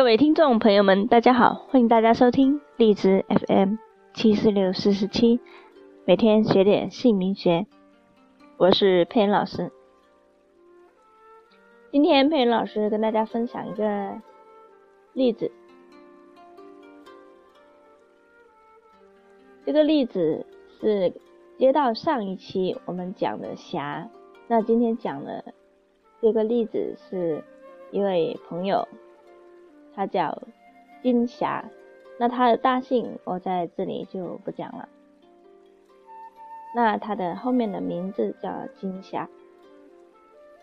各位听众朋友们，大家好，欢迎大家收听荔枝 FM 七四六四十七，每天学点姓名学，我是佩恩老师。今天佩恩老师跟大家分享一个例子，这个例子是接到上一期我们讲的侠，那今天讲的这个例子是一位朋友。他叫金霞，那他的大姓我在这里就不讲了。那他的后面的名字叫金霞，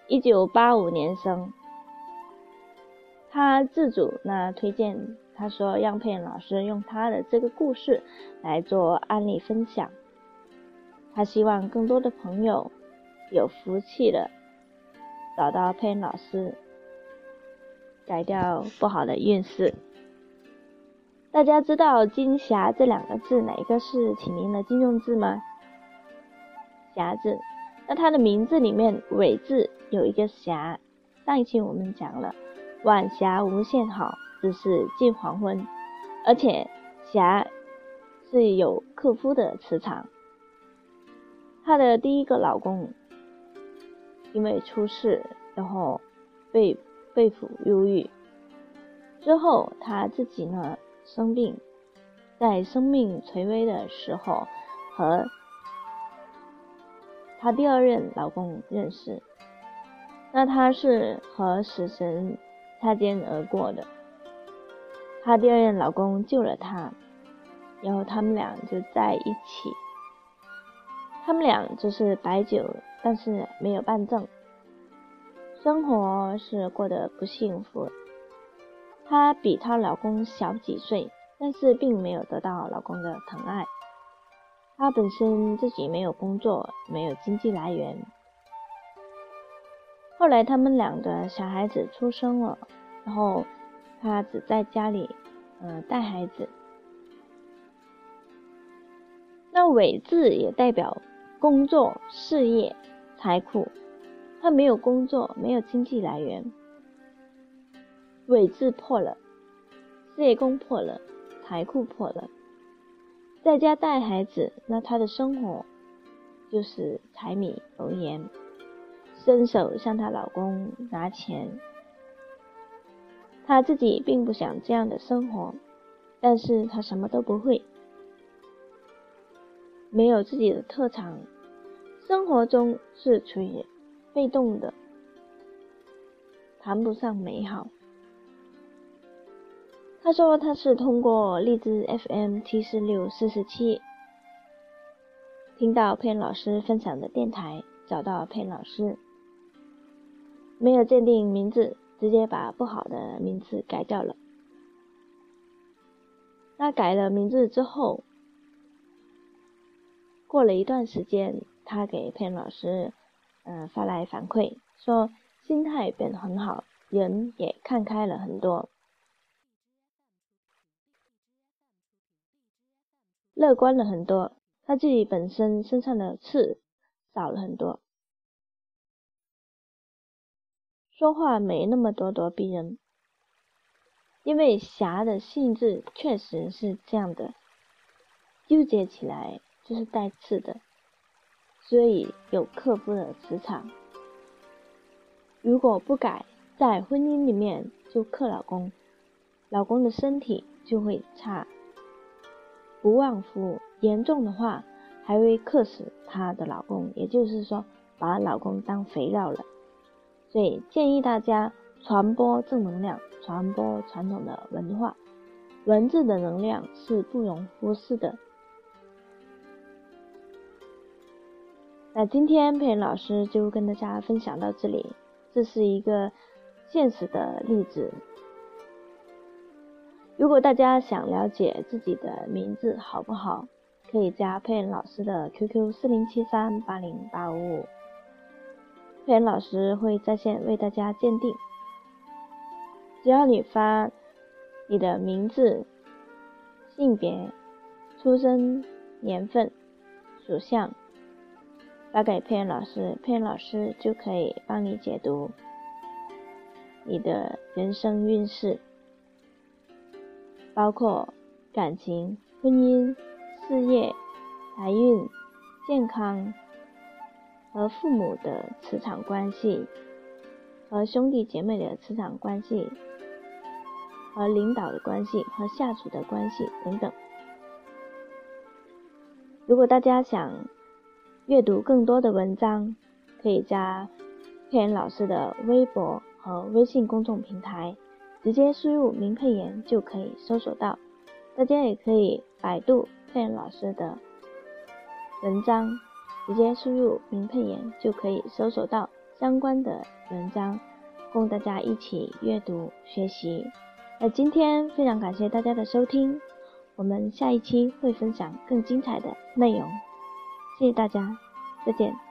一九八五年生。他自主那推荐，他说让佩老师用他的这个故事来做案例分享。他希望更多的朋友有福气的找到佩恩老师。改掉不好的运势。大家知道“金霞”这两个字哪一个是起名的金用字吗？“霞”字，那它的名字里面尾字有一个“霞”。上一期我们讲了“晚霞无限好，只是近黄昏”，而且“霞”是有克夫的磁场。她的第一个老公因为出事，然后被。肺腑忧郁之后，她自己呢生病，在生命垂危的时候，和她第二任老公认识。那她是和死神擦肩而过的，她第二任老公救了她，然后他们俩就在一起。他们俩就是白酒，但是没有办证。生活是过得不幸福。她比她老公小几岁，但是并没有得到老公的疼爱。她本身自己没有工作，没有经济来源。后来他们两个小孩子出生了，然后她只在家里，嗯，带孩子。那伟字也代表工作、事业、财库。他没有工作，没有经济来源，尾字破了，事业宫破了，财库破了，在家带孩子，那她的生活就是柴米油盐，伸手向她老公拿钱。她自己并不想这样的生活，但是她什么都不会，没有自己的特长，生活中是处于。被动的，谈不上美好。他说他是通过荔枝 FM 七四六四四七听到佩老师分享的电台，找到佩老师，没有鉴定名字，直接把不好的名字改掉了。那改了名字之后，过了一段时间，他给佩老师。嗯，发来反馈说心态变得很好，人也看开了很多，乐观了很多。他自己本身身上的刺少了很多，说话没那么咄咄逼人。因为侠的性质确实是这样的，纠结起来就是带刺的。所以有克夫的磁场，如果不改，在婚姻里面就克老公，老公的身体就会差，不旺夫，严重的话还会克死她的老公，也就是说把老公当肥料了。所以建议大家传播正能量，传播传统的文化，文字的能量是不容忽视的。那今天佩恩老师就跟大家分享到这里，这是一个现实的例子。如果大家想了解自己的名字好不好，可以加佩恩老师的 QQ 四零七三八零八五五，佩恩老师会在线为大家鉴定。只要你发你的名字、性别、出生年份、属相。发给佩恩老师，佩恩老师就可以帮你解读你的人生运势。包括感情、婚姻、事业、财运、健康和父母的磁场关系，和兄弟姐妹的磁场关系，和领导的关系，和下属的关系等等。如果大家想阅读更多的文章，可以加佩恩老师的微博和微信公众平台，直接输入“明佩妍”就可以搜索到。大家也可以百度佩恩老师的文章，直接输入“明佩妍”就可以搜索到相关的文章，供大家一起阅读学习。那今天非常感谢大家的收听。我们下一期会分享更精彩的内容，谢谢大家，再见。